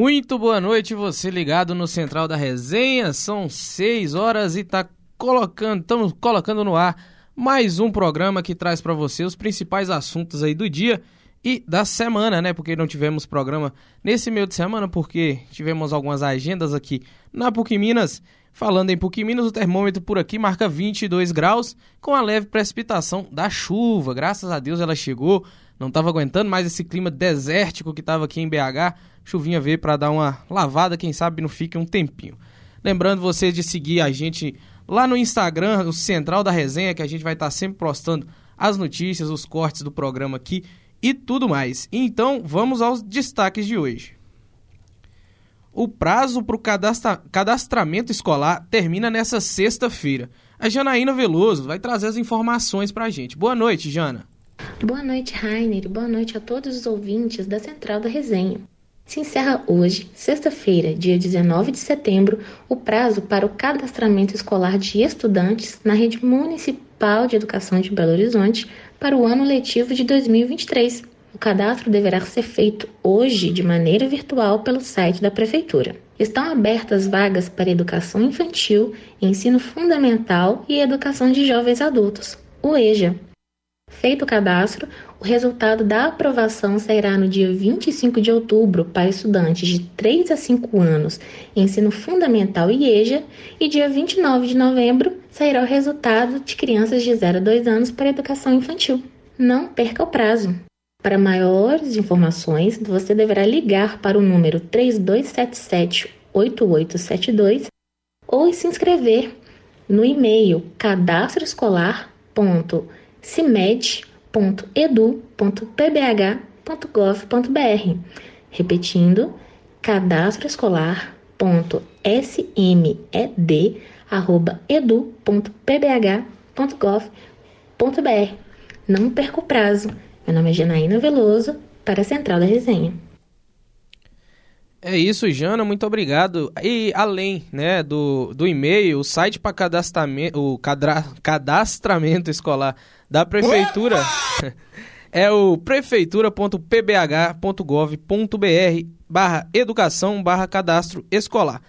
Muito boa noite, você ligado no Central da Resenha. São 6 horas e tá colocando, estamos colocando no ar mais um programa que traz para você os principais assuntos aí do dia e da semana, né? Porque não tivemos programa nesse meio de semana porque tivemos algumas agendas aqui na PUC Minas. Falando em PUC Minas, o termômetro por aqui marca 22 graus com a leve precipitação da chuva. Graças a Deus ela chegou. Não estava aguentando mais esse clima desértico que estava aqui em BH chuvinha veio para dar uma lavada, quem sabe não fique um tempinho. Lembrando vocês de seguir a gente lá no Instagram, no Central da Resenha, que a gente vai estar tá sempre postando as notícias, os cortes do programa aqui e tudo mais. Então, vamos aos destaques de hoje. O prazo para o cadastra... cadastramento escolar termina nessa sexta-feira. A Janaína Veloso vai trazer as informações para a gente. Boa noite, Jana. Boa noite, Rainer. Boa noite a todos os ouvintes da Central da Resenha. Se encerra hoje, sexta-feira, dia 19 de setembro, o prazo para o cadastramento escolar de estudantes na rede municipal de educação de Belo Horizonte para o ano letivo de 2023. O cadastro deverá ser feito hoje de maneira virtual pelo site da Prefeitura. Estão abertas vagas para educação infantil, ensino fundamental e educação de jovens adultos, o EJA. Feito o cadastro, o resultado da aprovação sairá no dia 25 de outubro para estudantes de 3 a 5 anos, ensino fundamental e EJA, e dia 29 de novembro sairá o resultado de crianças de 0 a 2 anos para educação infantil. Não perca o prazo. Para maiores informações, você deverá ligar para o número 3277 8872 ou se inscrever no e-mail cadastroescolar.cimed.com cadastroescolar.edu.pbh.gov.br. Repetindo, cadastroescolar.smed.edu.pbh.gov.br. Não perca o prazo. Meu nome é Janaína Veloso, para a Central da Resenha. É isso, Jana, muito obrigado. E além né, do, do e-mail, o site para cadastramento, o cadra, cadastramento escolar da prefeitura é o prefeitura.pbh.gov.br barra educação barra cadastro escolar.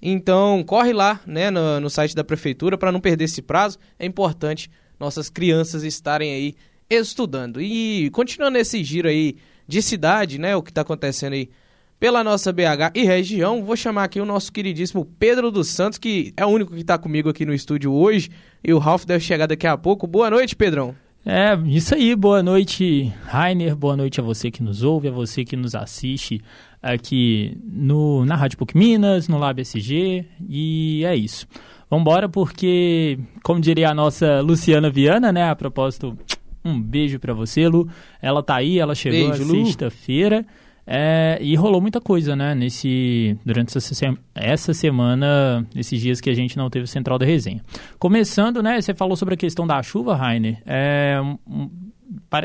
Então, corre lá né, no, no site da prefeitura para não perder esse prazo. É importante nossas crianças estarem aí estudando. E continuando esse giro aí de cidade, né, o que está acontecendo aí pela nossa BH e região. Vou chamar aqui o nosso queridíssimo Pedro dos Santos, que é o único que está comigo aqui no estúdio hoje. E o Ralph deve chegar daqui a pouco. Boa noite, Pedrão. É, isso aí. Boa noite, Rainer. Boa noite a você que nos ouve, a você que nos assiste aqui no, na Rádio PUC Minas, no Lab SG. E é isso. Vambora, porque, como diria a nossa Luciana Viana, né? A propósito, um beijo para você, Lu. Ela tá aí, ela chegou beijo, sexta-feira. É, e rolou muita coisa, né, nesse, durante essa, essa semana, nesses dias que a gente não teve Central da Resenha. Começando, né, você falou sobre a questão da chuva, Rainer, é, um,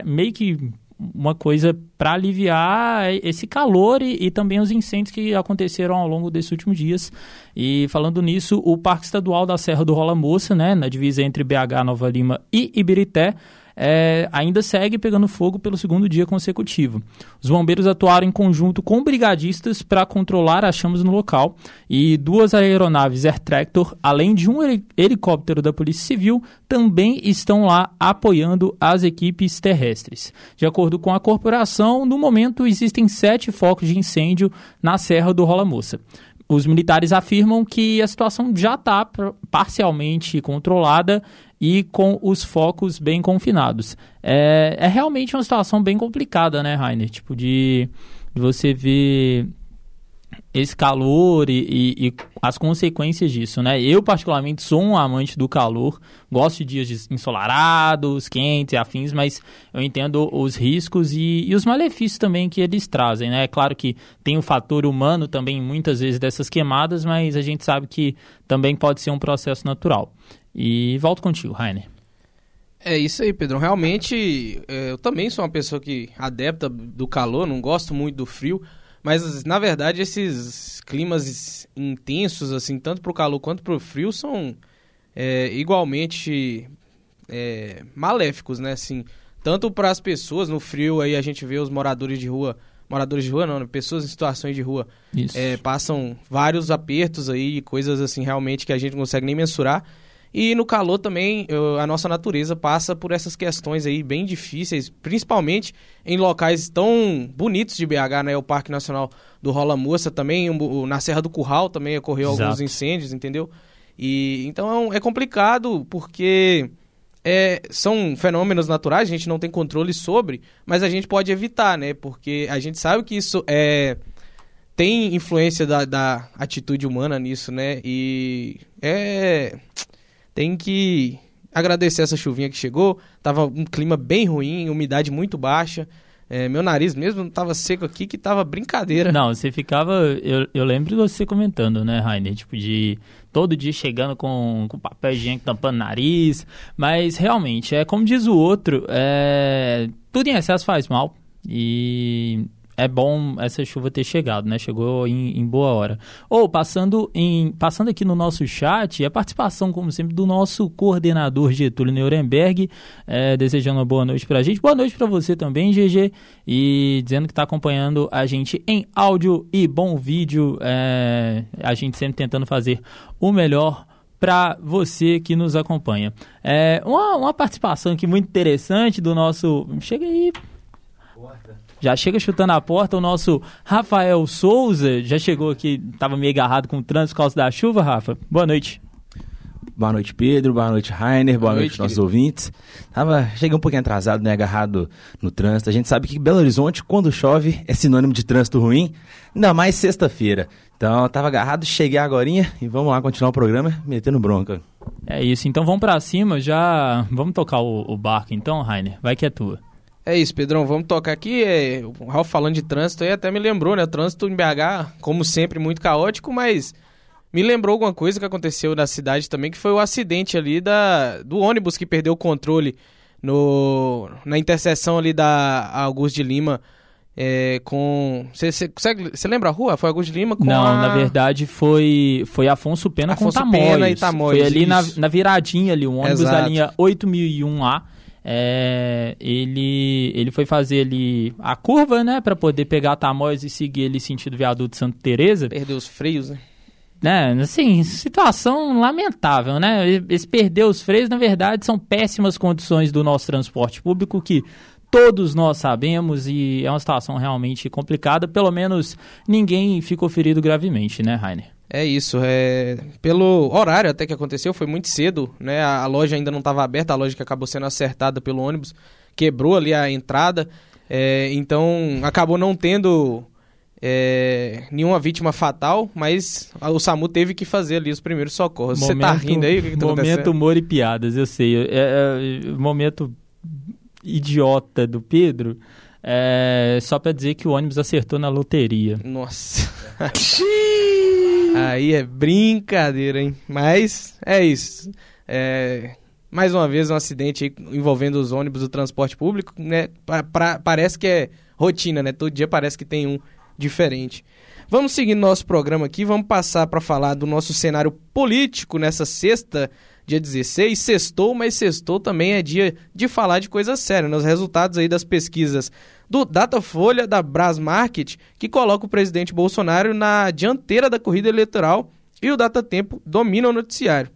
meio que uma coisa para aliviar esse calor e, e, também os incêndios que aconteceram ao longo desses últimos dias. E falando nisso, o Parque Estadual da Serra do Rola Moça, né, na divisa entre BH, Nova Lima e Ibirité, é, ainda segue pegando fogo pelo segundo dia consecutivo. Os bombeiros atuaram em conjunto com brigadistas para controlar as chamas no local e duas aeronaves Air Tractor, além de um helicóptero da Polícia Civil, também estão lá apoiando as equipes terrestres. De acordo com a corporação, no momento existem sete focos de incêndio na Serra do Rola Moça os militares afirmam que a situação já está parcialmente controlada e com os focos bem confinados. É, é realmente uma situação bem complicada, né, Rainer? Tipo, de, de você ver esse calor e, e, e, as consequências disso, né? Eu, particularmente, sou um amante do calor, gosto de dias ensolarados, quentes e afins, mas eu entendo os riscos e, e, os malefícios também que eles trazem, né? É claro que tem o fator humano também, muitas vezes, dessas queimadas, mas a gente sabe que também pode ser um processo natural. E volto contigo, Rainer. É isso aí, Pedro. Realmente, é, eu também sou uma pessoa que adepta do calor, não gosto muito do frio, mas, na verdade, esses climas intensos, assim, tanto para o calor quanto para o frio, são é, igualmente é, maléficos, né? Assim, tanto para as pessoas, no frio aí a gente vê os moradores de rua moradores de rua, não, né? pessoas em situações de rua é, passam vários apertos aí, coisas assim realmente que a gente não consegue nem mensurar. E no calor também, eu, a nossa natureza passa por essas questões aí bem difíceis, principalmente em locais tão bonitos de BH, né? O Parque Nacional do Rola Moça também, o, na Serra do Curral também ocorreu Exato. alguns incêndios, entendeu? E então é complicado porque é, são fenômenos naturais, a gente não tem controle sobre, mas a gente pode evitar, né? Porque a gente sabe que isso é tem influência da, da atitude humana nisso, né? E é tem que agradecer essa chuvinha que chegou. Tava um clima bem ruim, umidade muito baixa. É, meu nariz mesmo tava seco aqui, que tava brincadeira. Não, você ficava. Eu, eu lembro de você comentando, né, Rainer? Tipo, de todo dia chegando com, com papel higiênico tampando nariz. Mas realmente, é como diz o outro, é, tudo em excesso faz mal. E é bom essa chuva ter chegado, né? Chegou em, em, boa hora. Ou passando em passando aqui no nosso chat, a participação, como sempre, do nosso coordenador Getúlio Nuremberg, é, desejando uma boa noite para a gente. Boa noite para você também, GG, e dizendo que está acompanhando a gente em áudio e bom vídeo. É, a gente sempre tentando fazer o melhor para você que nos acompanha. É, uma, uma participação aqui muito interessante do nosso. Chega aí, já chega chutando a porta o nosso Rafael Souza. Já chegou aqui, estava meio agarrado com o trânsito por causa da chuva, Rafa. Boa noite. Boa noite, Pedro. Boa noite, Rainer. Boa, Boa noite, noite nossos ouvintes. Tava, cheguei um pouquinho atrasado, né? Agarrado no trânsito. A gente sabe que Belo Horizonte, quando chove, é sinônimo de trânsito ruim. Ainda mais sexta-feira. Então, tava agarrado, cheguei agora e vamos lá continuar o programa, metendo bronca. É isso. Então, vamos para cima. Já vamos tocar o, o barco, então, Rainer. Vai que é tua. É isso, Pedrão. Vamos tocar aqui. É, o Ralf falando de trânsito aí até me lembrou, né? O trânsito em BH, como sempre, muito caótico, mas me lembrou alguma coisa que aconteceu na cidade também, que foi o acidente ali da, do ônibus que perdeu o controle no, na interseção ali da Augusto de Lima. É, com. Você lembra a rua? Foi Augusto de Lima com. Não, a... na verdade foi, foi Afonso Pena Afonso com Tamoios. Pena e. Foi ali na, na, viradinha ali, o ônibus Exato. da linha 8001A é, ele, ele foi fazer ali a curva, né, para poder pegar a Tamoios e seguir ele sentido viaduto Santa Teresa. Perdeu os freios, né? Né, assim, situação lamentável, né? Esse perder os freios, na verdade, são péssimas condições do nosso transporte público que todos nós sabemos e é uma situação realmente complicada. Pelo menos ninguém ficou ferido gravemente, né, Rainer? É isso, é pelo horário até que aconteceu, foi muito cedo, né? A, a loja ainda não estava aberta, a loja que acabou sendo acertada pelo ônibus quebrou ali a entrada, é, então acabou não tendo é, nenhuma vítima fatal, mas o SAMU teve que fazer ali os primeiros socorros. Você tá rindo aí? O que, que tá Momento humor e piadas, eu sei. É, é, momento idiota do Pedro. É, só para dizer que o ônibus acertou na loteria. Nossa. Aí é brincadeira, hein? Mas é isso. É, mais uma vez um acidente envolvendo os ônibus do transporte público, né? Pra, pra, parece que é rotina, né? Todo dia parece que tem um diferente. Vamos seguir nosso programa aqui, vamos passar para falar do nosso cenário político nessa sexta, dia 16. Sextou, mas sextou também é dia de falar de coisa séria. Né? resultados aí das pesquisas do Datafolha da Brasmarket, que coloca o presidente Bolsonaro na dianteira da corrida eleitoral e o Datatempo domina o noticiário.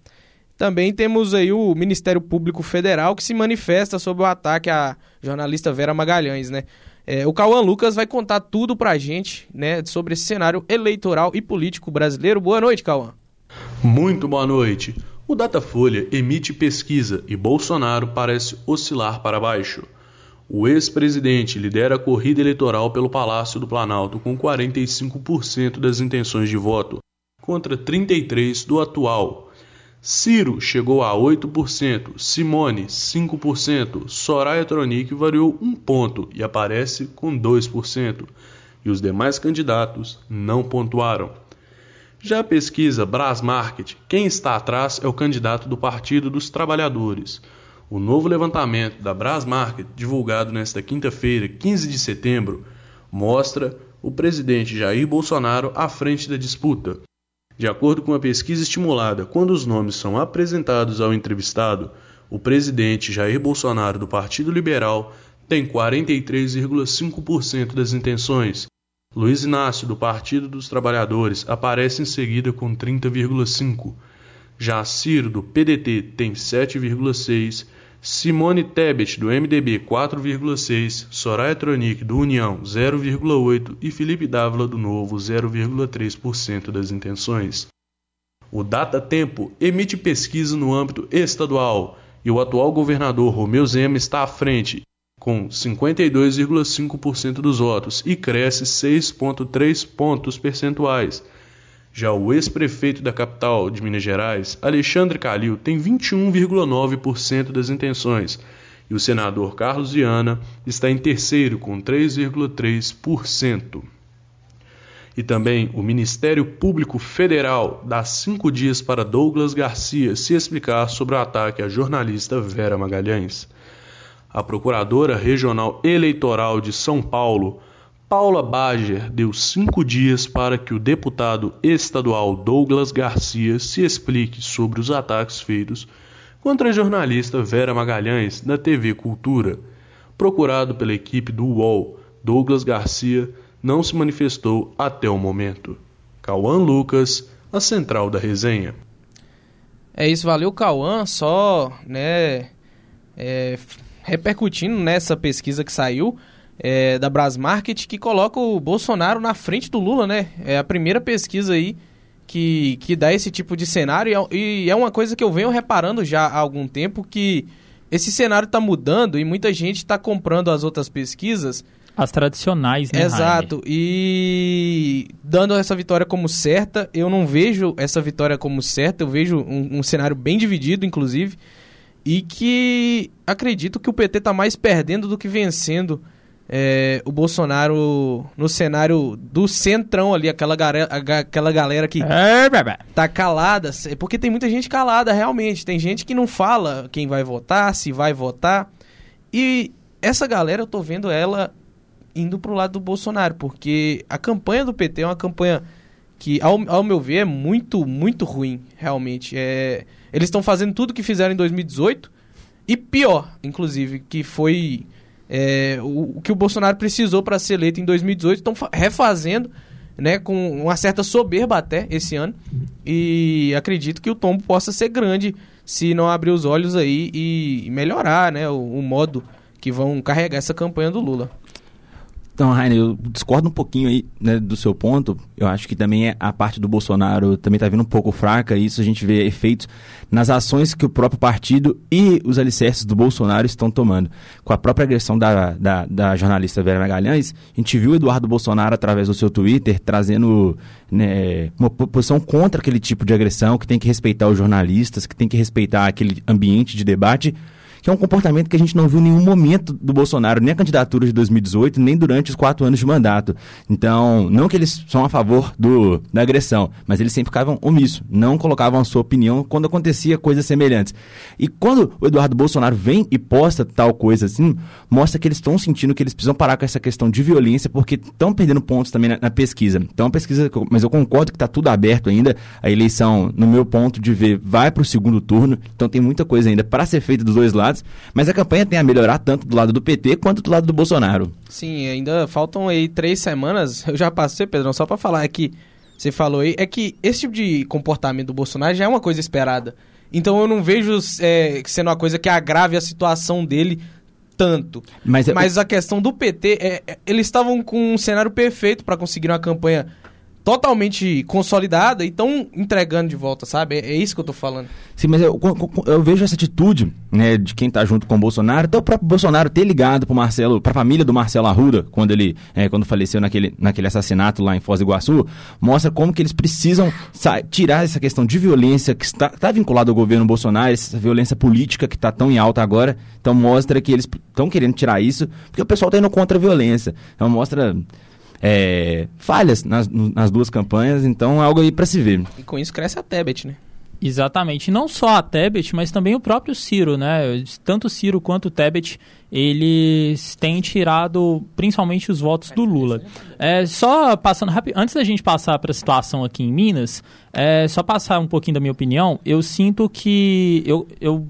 Também temos aí o Ministério Público Federal que se manifesta sobre o ataque à jornalista Vera Magalhães, né? É, o Cauã Lucas vai contar tudo pra gente, né, sobre esse cenário eleitoral e político brasileiro. Boa noite, Cauã. Muito boa noite. O Datafolha emite pesquisa e Bolsonaro parece oscilar para baixo. O ex-presidente lidera a corrida eleitoral pelo Palácio do Planalto com 45% das intenções de voto, contra 33% do atual. Ciro chegou a 8%, Simone 5%, Soraya Tronic variou um ponto e aparece com 2%, e os demais candidatos não pontuaram. Já a pesquisa Brasmarket, quem está atrás é o candidato do Partido dos Trabalhadores. O novo levantamento da Brasmarket, divulgado nesta quinta-feira, 15 de setembro, mostra o presidente Jair Bolsonaro à frente da disputa. De acordo com a pesquisa estimulada, quando os nomes são apresentados ao entrevistado, o presidente Jair Bolsonaro do Partido Liberal tem 43,5% das intenções. Luiz Inácio, do Partido dos Trabalhadores, aparece em seguida com 30,5%. Já Ciro, do PDT, tem 7,6%. Simone Tebet, do MDB, 4,6%. Soraya Tronic, do União, 0,8%. E Felipe Dávila, do Novo, 0,3% das intenções. O Data Tempo emite pesquisa no âmbito estadual e o atual governador Romeu Zema está à frente, com 52,5% dos votos e cresce 6,3 pontos percentuais. Já o ex-prefeito da capital de Minas Gerais, Alexandre Calil, tem 21,9% das intenções e o senador Carlos Viana está em terceiro com 3,3%. E também o Ministério Público Federal dá cinco dias para Douglas Garcia se explicar sobre o ataque à jornalista Vera Magalhães a Procuradora Regional Eleitoral de São Paulo, Paula Bager, deu cinco dias para que o deputado estadual Douglas Garcia se explique sobre os ataques feitos contra a jornalista Vera Magalhães da TV Cultura. Procurado pela equipe do UOL, Douglas Garcia não se manifestou até o momento. Cauã Lucas, a central da resenha. É isso, valeu Cauã, só, né, é, repercutindo nessa pesquisa que saiu é, da Brasmarket, que coloca o Bolsonaro na frente do Lula, né? É a primeira pesquisa aí que, que dá esse tipo de cenário e é, e é uma coisa que eu venho reparando já há algum tempo que esse cenário está mudando e muita gente está comprando as outras pesquisas. As tradicionais, né? Exato. Jaime? E dando essa vitória como certa, eu não vejo essa vitória como certa, eu vejo um, um cenário bem dividido, inclusive e que acredito que o PT está mais perdendo do que vencendo é, o Bolsonaro no cenário do centrão ali, aquela, galera, aquela galera que é, tá calada, porque tem muita gente calada realmente, tem gente que não fala quem vai votar, se vai votar, e essa galera eu tô vendo ela indo pro lado do Bolsonaro, porque a campanha do PT é uma campanha que, ao, ao meu ver, é muito, muito ruim, realmente, é eles estão fazendo tudo que fizeram em 2018 e pior, inclusive, que foi é, o, o, que o Bolsonaro precisou para ser eleito em 2018. Estão refazendo, né, com uma certa soberba até esse ano. E acredito que o tombo possa ser grande se não abrir os olhos aí e melhorar, né, o, o modo que vão carregar essa campanha do Lula. Então, Rainer, eu discordo um pouquinho aí né, do seu ponto. Eu acho que também é, a parte do Bolsonaro também está vindo um pouco fraca. E isso a gente vê efeitos nas ações que o próprio partido e os alicerces do Bolsonaro estão tomando. Com a própria agressão da, da, da jornalista Vera Magalhães, a gente viu o Eduardo Bolsonaro, através do seu Twitter, trazendo né, uma posição contra aquele tipo de agressão, que tem que respeitar os jornalistas, que tem que respeitar aquele ambiente de debate que é um comportamento que a gente não viu em nenhum momento do Bolsonaro, nem a candidatura de 2018, nem durante os quatro anos de mandato. Então, não que eles são a favor do, da agressão, mas eles sempre ficavam omissos, não colocavam a sua opinião quando acontecia coisas semelhantes. E quando o Eduardo Bolsonaro vem e posta tal coisa assim, mostra que eles estão sentindo que eles precisam parar com essa questão de violência, porque estão perdendo pontos também na, na pesquisa. Então, a pesquisa, mas eu concordo que está tudo aberto ainda. A eleição, no meu ponto de ver, vai para o segundo turno, então tem muita coisa ainda para ser feita dos dois lados lados, mas a campanha tem a melhorar tanto do lado do PT quanto do lado do Bolsonaro. Sim, ainda faltam aí três semanas. Eu já passei, Pedro, só para falar aqui, você falou aí, é que esse tipo de comportamento do Bolsonaro já é uma coisa esperada. Então eu não vejo é, sendo uma coisa que agrave a situação dele tanto. Mas, Mas a questão do PT, é, é, eles estavam com um cenário perfeito para conseguir uma campanha totalmente consolidada e estão entregando de volta, sabe? É, é, isso que eu tô falando. Sim, mas eu, eu, vejo essa atitude, né, de quem tá junto com o Bolsonaro, até o próprio Bolsonaro ter ligado pro Marcelo, pra família do Marcelo Arruda, quando ele, é, quando faleceu naquele, naquele assassinato lá em Foz do Iguaçu, mostra como que eles precisam tirar essa questão de violência que está, está vinculada ao governo Bolsonaro, essa violência política que está tão em alta agora, então mostra que eles estão querendo tirar isso, porque o pessoal tá indo contra a violência. Então mostra é, falhas nas, nas duas campanhas, então é algo aí para se ver. E com isso cresce a Tebet, né? Exatamente. Não só a Tebet, mas também o próprio Ciro, né? Tanto Ciro quanto o Tebet, eles têm tirado principalmente os votos do Lula. É, só passando rápido, antes da gente passar para a situação aqui em Minas, é, só passar um pouquinho da minha opinião, eu sinto que eu, eu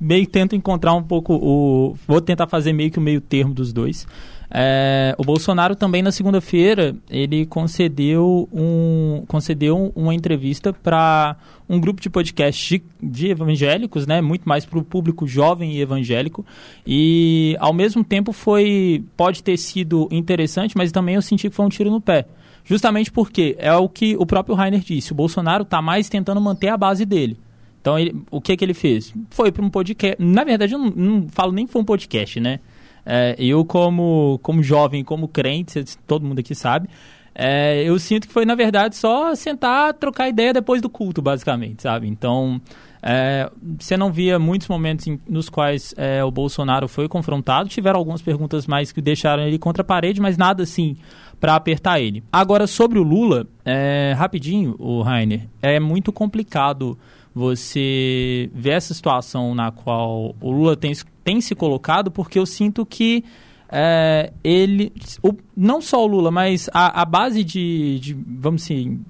meio tento encontrar um pouco o. Vou tentar fazer meio que o meio termo dos dois. É, o Bolsonaro também na segunda-feira ele concedeu, um, concedeu uma entrevista para um grupo de podcast de, de evangélicos, né, muito mais para o público jovem e evangélico. E ao mesmo tempo foi pode ter sido interessante, mas também eu senti que foi um tiro no pé. Justamente porque é o que o próprio Rainer disse, o Bolsonaro está mais tentando manter a base dele. Então, ele, o que que ele fez? Foi para um podcast. Na verdade, eu não, não falo nem que foi um podcast, né? É, eu, como, como jovem, como crente, todo mundo aqui sabe, é, eu sinto que foi, na verdade, só sentar, trocar ideia depois do culto, basicamente, sabe? Então, é, você não via muitos momentos em, nos quais é, o Bolsonaro foi confrontado. Tiveram algumas perguntas mais que deixaram ele contra a parede, mas nada assim para apertar ele. Agora, sobre o Lula, é, rapidinho, o Rainer, é muito complicado você ver essa situação na qual o Lula tem, tem se colocado, porque eu sinto que é, ele, o, não só o Lula, mas a, a base de, de, vamos assim,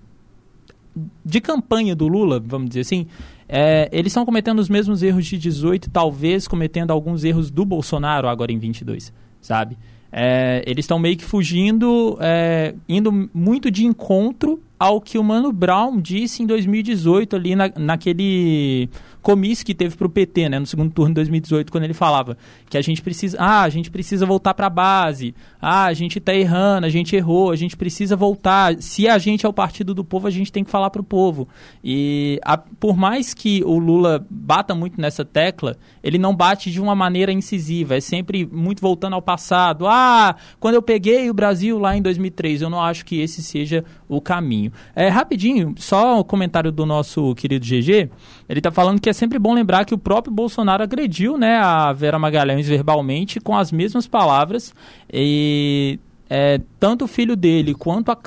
de campanha do Lula, vamos dizer assim, é, eles estão cometendo os mesmos erros de 18, talvez cometendo alguns erros do Bolsonaro agora em 22, sabe? É, eles estão meio que fugindo, é, indo muito de encontro ao que o Mano Brown disse em 2018 ali na, naquele comício que teve para o PT, né, no segundo turno de 2018, quando ele falava que a gente precisa, ah, a gente precisa voltar para base, ah, a gente está errando, a gente errou, a gente precisa voltar. Se a gente é o partido do povo, a gente tem que falar para o povo. E a, por mais que o Lula bata muito nessa tecla, ele não bate de uma maneira incisiva, é sempre muito voltando ao passado. Ah, quando eu peguei o Brasil lá em 2003, eu não acho que esse seja o caminho. É rapidinho, só o um comentário do nosso querido GG, ele está falando que é sempre bom lembrar que o próprio Bolsonaro agrediu né, a Vera Magalhães verbalmente com as mesmas palavras e é, tanto o filho dele quanto a,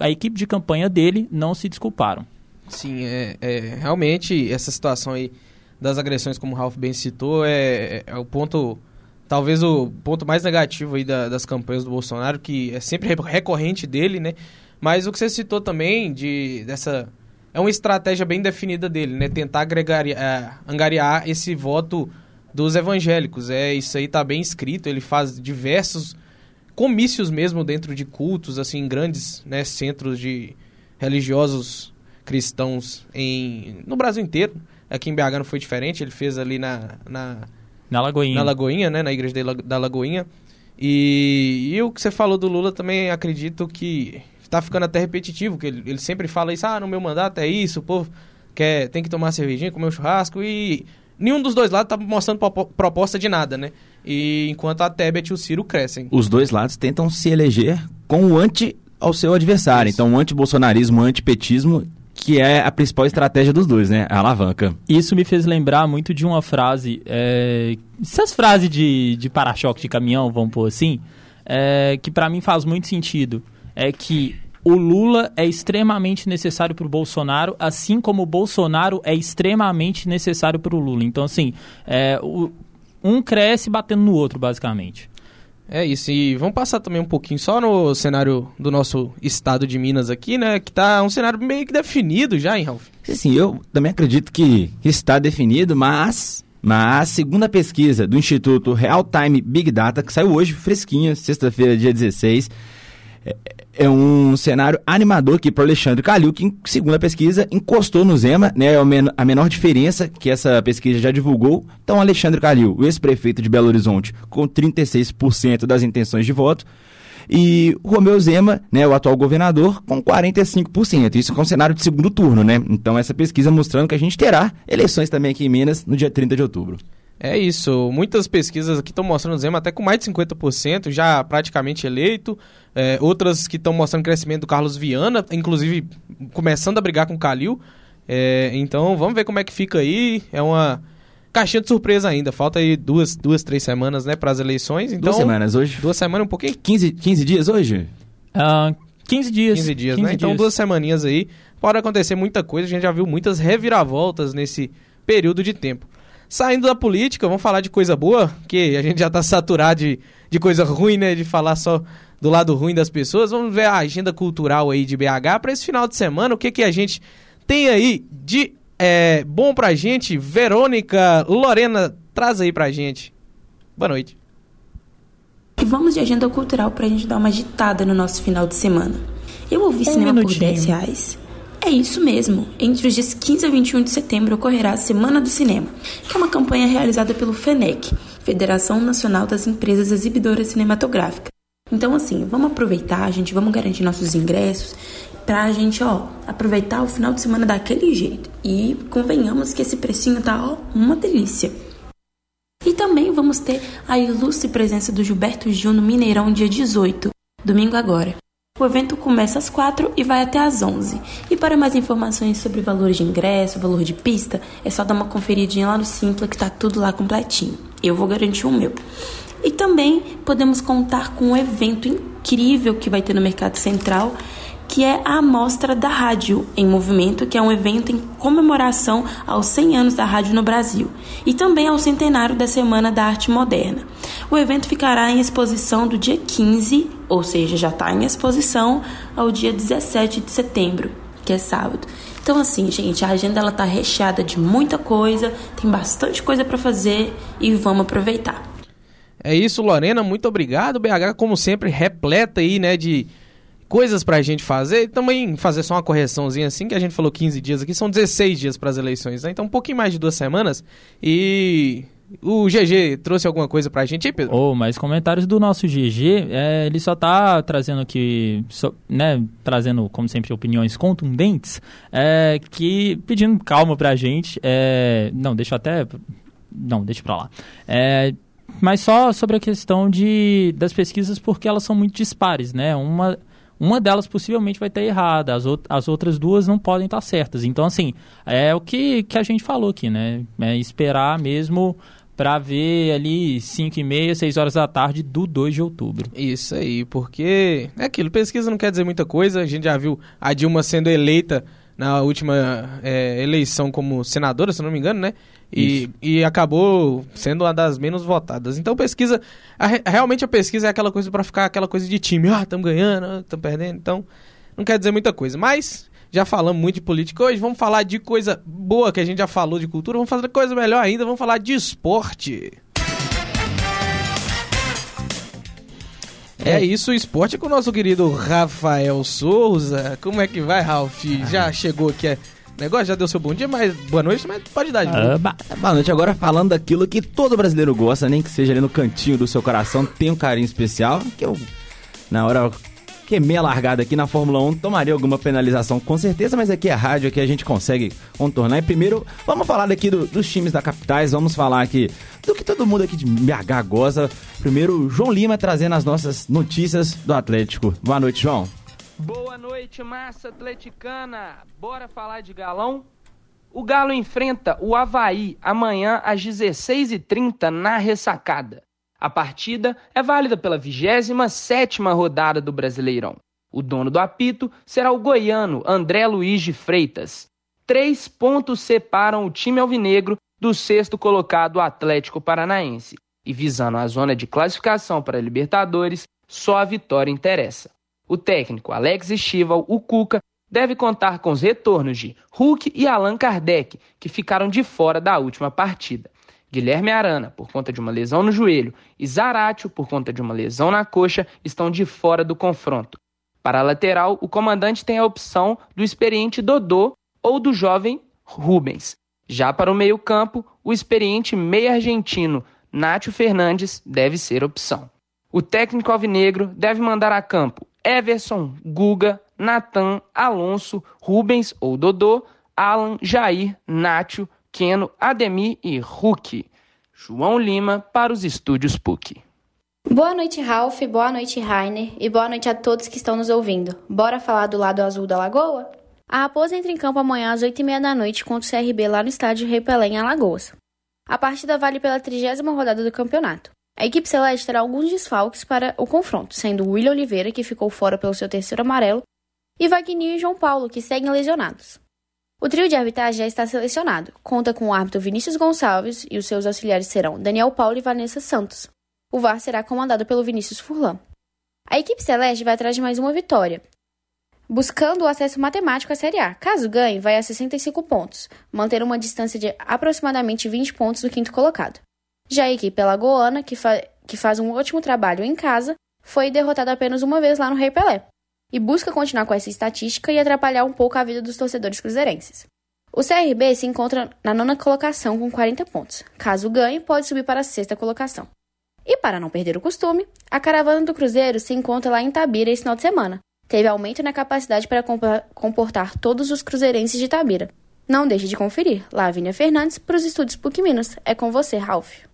a, equipe de campanha dele não se desculparam. Sim, é, é, realmente essa situação aí das agressões, como o Ralph bem citou, é, é, é o ponto, talvez o ponto mais negativo aí da, das campanhas do Bolsonaro, que é sempre recorrente dele, né? Mas o que você citou também de dessa é uma estratégia bem definida dele, né? Tentar agregar, é, angariar esse voto dos evangélicos. É isso aí tá bem escrito. Ele faz diversos comícios mesmo dentro de cultos, assim, grandes, né, centros de religiosos cristãos em no Brasil inteiro. Aqui em BH não foi diferente. Ele fez ali na na, na Lagoinha, na Lagoinha, né, na igreja da Lagoinha. E, e o que você falou do Lula também acredito que tá ficando até repetitivo, que ele, ele sempre fala isso, ah, no meu mandato é isso, o povo quer, tem que tomar cervejinha, comer um churrasco e nenhum dos dois lados tá mostrando proposta de nada, né? E enquanto a Tebet e o Ciro crescem. Os dois lados tentam se eleger com o anti ao seu adversário. Isso. Então, o anti-bolsonarismo, o antipetismo que é a principal estratégia dos dois, né? A alavanca. Isso me fez lembrar muito de uma frase. É... Essas frases de, de para-choque de caminhão, vamos pôr assim, é... que para mim faz muito sentido. É que o Lula é extremamente necessário para o Bolsonaro, assim como o Bolsonaro é extremamente necessário para o Lula. Então, assim, é, o, um cresce batendo no outro, basicamente. É isso, e vamos passar também um pouquinho só no cenário do nosso estado de Minas aqui, né? Que tá um cenário meio que definido já, hein, Ralf? Sim, eu também acredito que está definido, mas mas segundo a pesquisa do Instituto Real Time Big Data, que saiu hoje fresquinha, sexta-feira, dia 16, é, é um cenário animador aqui para o Alexandre Calil, que, segundo a pesquisa, encostou no Zema, né? É a menor diferença que essa pesquisa já divulgou. Então, Alexandre Calil, o ex-prefeito de Belo Horizonte, com 36% das intenções de voto, e Romeu Zema, né, o atual governador, com 45%. Isso com um cenário de segundo turno, né? Então, essa pesquisa mostrando que a gente terá eleições também aqui em Minas no dia 30 de outubro. É isso. Muitas pesquisas aqui estão mostrando o Zema até com mais de 50%, já praticamente eleito. É, outras que estão mostrando crescimento do Carlos Viana, inclusive começando a brigar com o Calil. É, então vamos ver como é que fica aí. É uma caixinha de surpresa ainda. Falta aí duas, duas três semanas né, para as eleições. Então, duas semanas hoje? Duas semanas, um pouquinho. 15, 15 dias hoje? Uh, 15 dias. 15 dias, 15 né? Dias. Então duas semaninhas aí. Pode acontecer muita coisa. A gente já viu muitas reviravoltas nesse período de tempo. Saindo da política, vamos falar de coisa boa, que a gente já está saturado de, de coisa ruim, né? De falar só do lado ruim das pessoas. Vamos ver a agenda cultural aí de BH para esse final de semana. O que, que a gente tem aí de é, bom pra gente? Verônica Lorena Traz aí pra gente. Boa noite. E vamos de agenda cultural pra gente dar uma agitada no nosso final de semana. Eu ouvi um cinema minutinho. por 10 reais. É isso mesmo. Entre os dias 15 a 21 de setembro ocorrerá a Semana do Cinema, que é uma campanha realizada pelo FENEC, Federação Nacional das Empresas Exibidoras Cinematográficas. Então, assim, vamos aproveitar, gente, vamos garantir nossos ingressos pra gente, ó, aproveitar o final de semana daquele jeito. E convenhamos que esse precinho tá, ó, uma delícia. E também vamos ter a ilustre presença do Gilberto Gil no Mineirão dia 18, domingo agora. O evento começa às 4 e vai até às 11. E para mais informações sobre valores de ingresso, valor de pista, é só dar uma conferidinha lá no Simpla que tá tudo lá completinho. Eu vou garantir o meu. E também podemos contar com um evento incrível que vai ter no Mercado Central, que é a Amostra da Rádio em Movimento, que é um evento em comemoração aos 100 anos da rádio no Brasil e também ao centenário da Semana da Arte Moderna. O evento ficará em exposição do dia 15, ou seja, já está em exposição, ao dia 17 de setembro, que é sábado. Então, assim, gente, a agenda ela tá recheada de muita coisa, tem bastante coisa para fazer e vamos aproveitar. É isso, Lorena, muito obrigado. BH, como sempre, repleta aí, né, de coisas pra gente fazer e também fazer só uma correçãozinha assim, que a gente falou 15 dias aqui, são 16 dias para as eleições, né? Então um pouquinho mais de duas semanas e o GG trouxe alguma coisa pra gente aí, Pedro? Oh, mas comentários do nosso GG, é, ele só tá trazendo aqui, né, trazendo, como sempre, opiniões contundentes, é, que pedindo calma pra gente, é, não, deixa até, não, deixa pra lá, é, mas só sobre a questão de, das pesquisas, porque elas são muito dispares, né, uma uma delas possivelmente vai estar errada, as, as outras duas não podem estar certas. Então, assim, é o que, que a gente falou aqui, né? É esperar mesmo para ver ali 5 e meia, 6 horas da tarde do 2 de outubro. Isso aí, porque é aquilo, pesquisa não quer dizer muita coisa, a gente já viu a Dilma sendo eleita na última é, eleição como senadora, se não me engano, né? E, e acabou sendo uma das menos votadas. Então, pesquisa. A, realmente a pesquisa é aquela coisa para ficar aquela coisa de time. Ah, estamos ganhando, estamos perdendo. Então, não quer dizer muita coisa. Mas já falamos muito de política hoje. Vamos falar de coisa boa que a gente já falou de cultura. Vamos fazer coisa melhor ainda. Vamos falar de esporte. É, é isso, o esporte com o nosso querido Rafael Souza. Como é que vai, Ralf? Já chegou aqui. É negócio, já deu seu bom dia, mas boa noite, mas pode dar de ah, Boa noite, agora falando daquilo que todo brasileiro gosta, nem que seja ali no cantinho do seu coração, tem um carinho especial, que eu, na hora queimei a largada aqui na Fórmula 1, tomaria alguma penalização com certeza, mas aqui é rádio, aqui a gente consegue contornar. E primeiro, vamos falar daqui do, dos times da capitais, vamos falar aqui do que todo mundo aqui de BH goza. Primeiro, João Lima trazendo as nossas notícias do Atlético. Boa noite, João. Boa noite, massa atleticana. Bora falar de galão? O Galo enfrenta o Havaí amanhã às 16h30 na ressacada. A partida é válida pela 27ª rodada do Brasileirão. O dono do apito será o goiano André Luiz de Freitas. Três pontos separam o time alvinegro do sexto colocado Atlético Paranaense. E visando a zona de classificação para a Libertadores, só a vitória interessa. O técnico Alex Estival, o Cuca, deve contar com os retornos de Hulk e Allan Kardec, que ficaram de fora da última partida. Guilherme Arana, por conta de uma lesão no joelho, e Zaratio, por conta de uma lesão na coxa, estão de fora do confronto. Para a lateral, o comandante tem a opção do experiente Dodô ou do jovem Rubens. Já para o meio-campo, o experiente meio argentino Nátio Fernandes deve ser opção. O técnico alvinegro deve mandar a campo Everson, Guga, Natan, Alonso, Rubens ou Dodô, Alan, Jair, Nátio, Keno, Ademir e Hulk. João Lima para os estúdios PUC. Boa noite, Ralph, boa noite, Rainer, e boa noite a todos que estão nos ouvindo. Bora falar do lado azul da lagoa? A Raposa entra em campo amanhã às 8h30 da noite contra o CRB lá no estádio Rei Pelé, em Alagoas. A partida vale pela trigésima rodada do campeonato. A equipe celeste terá alguns desfalques para o confronto, sendo William Oliveira, que ficou fora pelo seu terceiro amarelo, e Wagner e João Paulo, que seguem lesionados. O trio de arbitragem já está selecionado. Conta com o árbitro Vinícius Gonçalves e os seus auxiliares serão Daniel Paulo e Vanessa Santos. O VAR será comandado pelo Vinícius Furlan. A equipe celeste vai atrás de mais uma vitória, buscando o acesso matemático à Série A. Caso ganhe, vai a 65 pontos, mantendo uma distância de aproximadamente 20 pontos do quinto colocado. Já a equipe alagoana, que, fa que faz um ótimo trabalho em casa, foi derrotada apenas uma vez lá no Rei Pelé e busca continuar com essa estatística e atrapalhar um pouco a vida dos torcedores cruzeirenses. O CRB se encontra na nona colocação com 40 pontos. Caso ganhe, pode subir para a sexta colocação. E para não perder o costume, a caravana do Cruzeiro se encontra lá em Tabira esse final de semana. Teve aumento na capacidade para comportar todos os cruzeirenses de Tabira. Não deixe de conferir. Lavínia Fernandes para os estúdios PUC Minas. É com você, Ralph.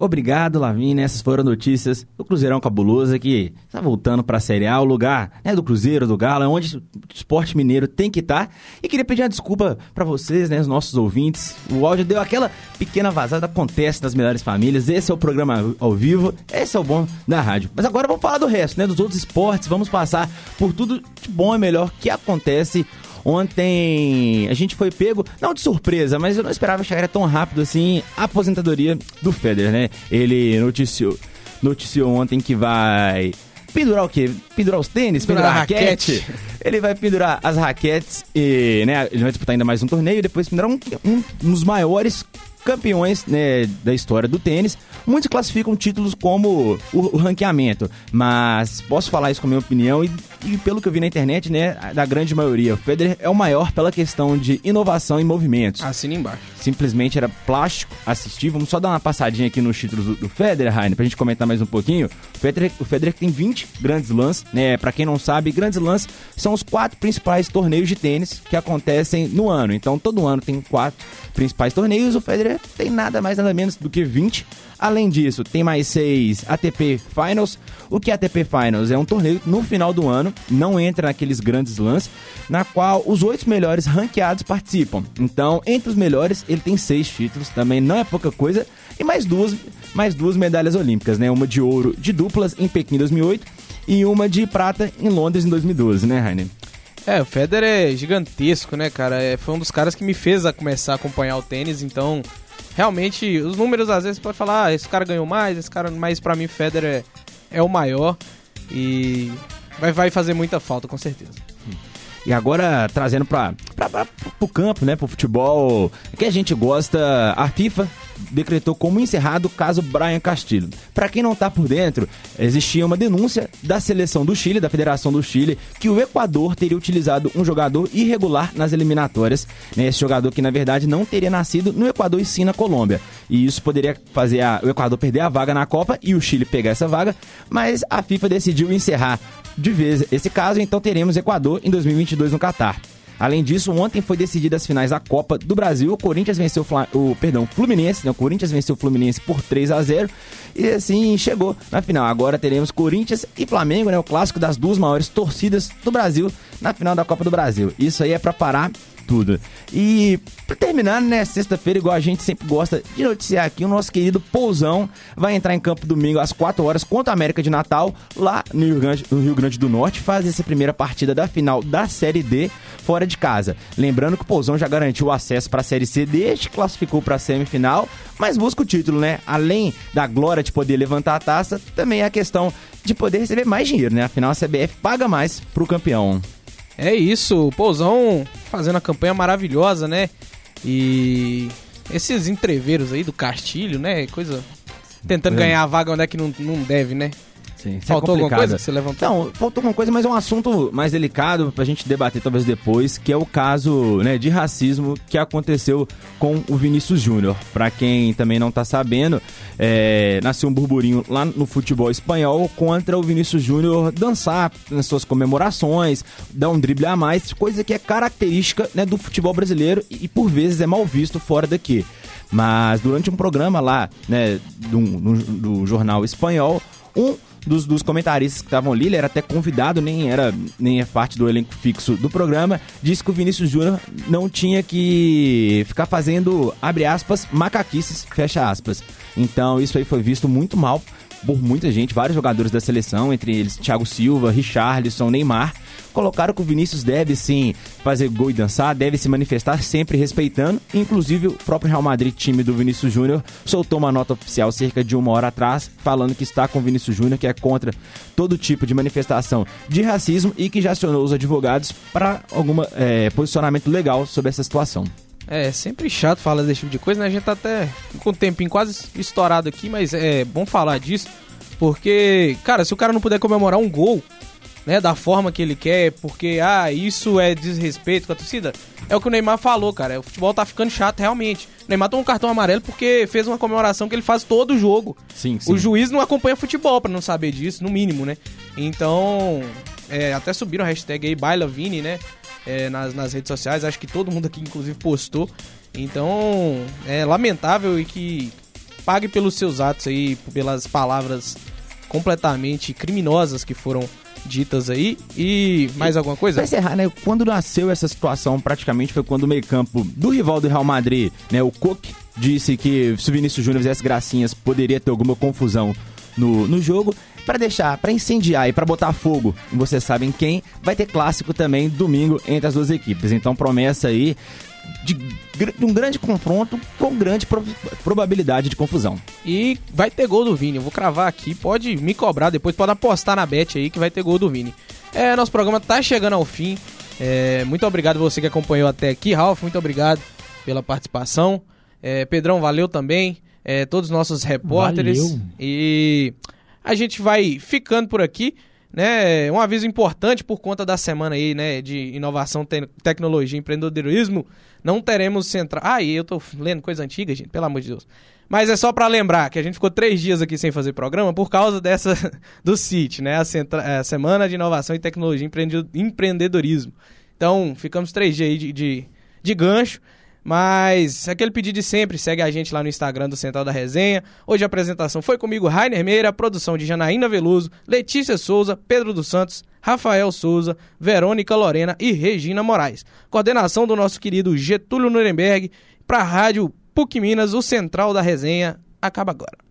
Obrigado, Lavínia. Essas foram notícias do Cruzeirão Cabuloso que está voltando para a Série A, o lugar né, do Cruzeiro, do Galo, onde o esporte mineiro tem que estar. Tá. E queria pedir uma desculpa para vocês, né, os nossos ouvintes. O áudio deu aquela pequena vazada, acontece nas melhores famílias. Esse é o programa ao vivo, esse é o bom da rádio. Mas agora vamos falar do resto, né, dos outros esportes. Vamos passar por tudo de bom e melhor que acontece Ontem a gente foi pego, não de surpresa, mas eu não esperava chegar tão rápido assim a aposentadoria do Federer, né? Ele noticiou, noticiou ontem que vai pendurar o quê? Pendurar os tênis, pendurar, pendurar a raquete. raquete. Ele vai pendurar as raquetes e, né, ele vai disputar ainda mais um torneio e depois pendurar um, um, um dos maiores campeões né, da história do tênis. Muitos classificam títulos como o, o ranqueamento, mas posso falar isso com a minha opinião e, e, pelo que eu vi na internet, né, da grande maioria, o Federer é o maior pela questão de inovação em movimentos. Assina embaixo. Simplesmente era plástico, assistir. Vamos só dar uma passadinha aqui nos títulos do, do Federer, Rainer, pra gente comentar mais um pouquinho. O Federer, o Federer tem 20 grandes lãs, né, pra quem não sabe, grandes lãs são os quatro principais torneios de tênis que acontecem no ano. Então todo ano tem quatro principais torneios, o Federer tem nada mais nada menos do que 20. Além disso, tem mais seis ATP Finals. O que é ATP Finals? É um torneio no final do ano, não entra naqueles grandes lances, na qual os oito melhores ranqueados participam. Então, entre os melhores, ele tem seis títulos, também não é pouca coisa, e mais duas, mais duas medalhas olímpicas, né? Uma de ouro de duplas em Pequim 2008 e uma de prata em Londres em 2012, né, Rainer? É, o Federer é gigantesco, né, cara? É, foi um dos caras que me fez a começar a acompanhar o tênis, então realmente os números às vezes pode falar, ah, esse cara ganhou mais, esse cara, mas para mim Federer é, é, o maior e vai, vai fazer muita falta, com certeza. E agora trazendo para o campo, né, para o futebol que a gente gosta, a FIFA decretou como encerrado o caso Brian Castilho. Para quem não está por dentro, existia uma denúncia da seleção do Chile, da Federação do Chile, que o Equador teria utilizado um jogador irregular nas eliminatórias. Né? Esse jogador que na verdade não teria nascido no Equador e sim na Colômbia. E isso poderia fazer a, o Equador perder a vaga na Copa e o Chile pegar essa vaga, mas a FIFA decidiu encerrar de vez esse caso, então teremos Equador em 2022 no Catar. Além disso, ontem foi decidida as finais da Copa do Brasil. O Corinthians venceu o, perdão, Fluminense, né? O Corinthians venceu o Fluminense por 3 a 0 e assim chegou na final. Agora teremos Corinthians e Flamengo, né? O clássico das duas maiores torcidas do Brasil na final da Copa do Brasil. Isso aí é para parar tudo. E pra terminar, né, sexta-feira, igual a gente sempre gosta de noticiar aqui, o nosso querido Pousão vai entrar em campo domingo às 4 horas contra a América de Natal, lá no Rio Grande, no Rio Grande do Norte, faz essa primeira partida da final da Série D fora de casa. Lembrando que o Pousão já garantiu o acesso para a Série C desde que classificou para a semifinal, mas busca o título, né? Além da glória de poder levantar a taça, também é a questão de poder receber mais dinheiro, né? Afinal, a CBF paga mais pro campeão. É isso, o Pousão fazendo a campanha maravilhosa, né? E esses entreveiros aí do Castilho, né? Coisa. Tentando é. ganhar a vaga onde é que não, não deve, né? Sim, é faltou é alguma coisa que você levantou? Não, faltou alguma coisa, mas é um assunto mais delicado pra gente debater talvez depois, que é o caso né, de racismo que aconteceu com o Vinícius Júnior. Pra quem também não tá sabendo, é, nasceu um burburinho lá no futebol espanhol contra o Vinícius Júnior dançar nas suas comemorações, dar um drible a mais, coisa que é característica né, do futebol brasileiro e, e por vezes é mal visto fora daqui. Mas durante um programa lá, né, do, do, do jornal espanhol, um dos, dos comentaristas que estavam ali, ele era até convidado, nem era nem é parte do elenco fixo do programa, disse que o Vinícius Júnior não tinha que ficar fazendo, abre aspas, macaquices, fecha aspas. Então isso aí foi visto muito mal por muita gente, vários jogadores da seleção, entre eles Thiago Silva, Richarlison, Neymar, colocaram que o Vinícius deve sim fazer gol e dançar, deve se manifestar sempre respeitando. Inclusive, o próprio Real Madrid, time do Vinícius Júnior, soltou uma nota oficial cerca de uma hora atrás, falando que está com o Vinícius Júnior, que é contra todo tipo de manifestação de racismo e que já acionou os advogados para algum é, posicionamento legal sobre essa situação. É, sempre chato falar desse tipo de coisa, né? A gente tá até com o tempinho quase estourado aqui, mas é bom falar disso, porque, cara, se o cara não puder comemorar um gol, né, da forma que ele quer, porque, ah, isso é desrespeito com a torcida, é o que o Neymar falou, cara. O futebol tá ficando chato realmente. O Neymar tomou um cartão amarelo porque fez uma comemoração que ele faz todo o jogo. Sim, sim. O juiz não acompanha futebol para não saber disso, no mínimo, né? Então, é, até subiram a hashtag aí, Baila Vini, né? é, nas, nas redes sociais. Acho que todo mundo aqui, inclusive, postou. Então, é lamentável e que pague pelos seus atos aí, pelas palavras completamente criminosas que foram ditas aí. E mais alguma coisa? Pra encerrar, né? Quando nasceu essa situação, praticamente foi quando o meio-campo do rival do Real Madrid, né? O Cook disse que se o Vinícius Júnior fizesse gracinhas, poderia ter alguma confusão no, no jogo para deixar, para incendiar e para botar fogo, vocês sabem quem, vai ter clássico também domingo entre as duas equipes. Então promessa aí de, de um grande confronto com grande pro, probabilidade de confusão. E vai ter gol do Vini, eu vou cravar aqui, pode me cobrar depois, pode apostar na bet aí que vai ter gol do Vini. É, nosso programa tá chegando ao fim. É, muito obrigado você que acompanhou até aqui, Ralf, muito obrigado pela participação. É, Pedrão, valeu também. É, todos os nossos repórteres. Valeu. E a gente vai ficando por aqui. Né, um aviso importante por conta da semana aí, né, de inovação, te tecnologia e empreendedorismo. Não teremos central. Ah, eu tô lendo coisa antiga, gente, pelo amor de Deus. Mas é só para lembrar que a gente ficou três dias aqui sem fazer programa por causa dessa do CIT, né? A, a Semana de Inovação e Tecnologia e Empreendedorismo. Então, ficamos três dias aí de, de, de gancho. Mas aquele pedido de sempre, segue a gente lá no Instagram do Central da Resenha. Hoje a apresentação foi comigo, Rainer Meira, produção de Janaína Veloso, Letícia Souza, Pedro dos Santos, Rafael Souza, Verônica Lorena e Regina Moraes. Coordenação do nosso querido Getúlio Nuremberg para a Rádio PUC Minas, o Central da Resenha. Acaba agora.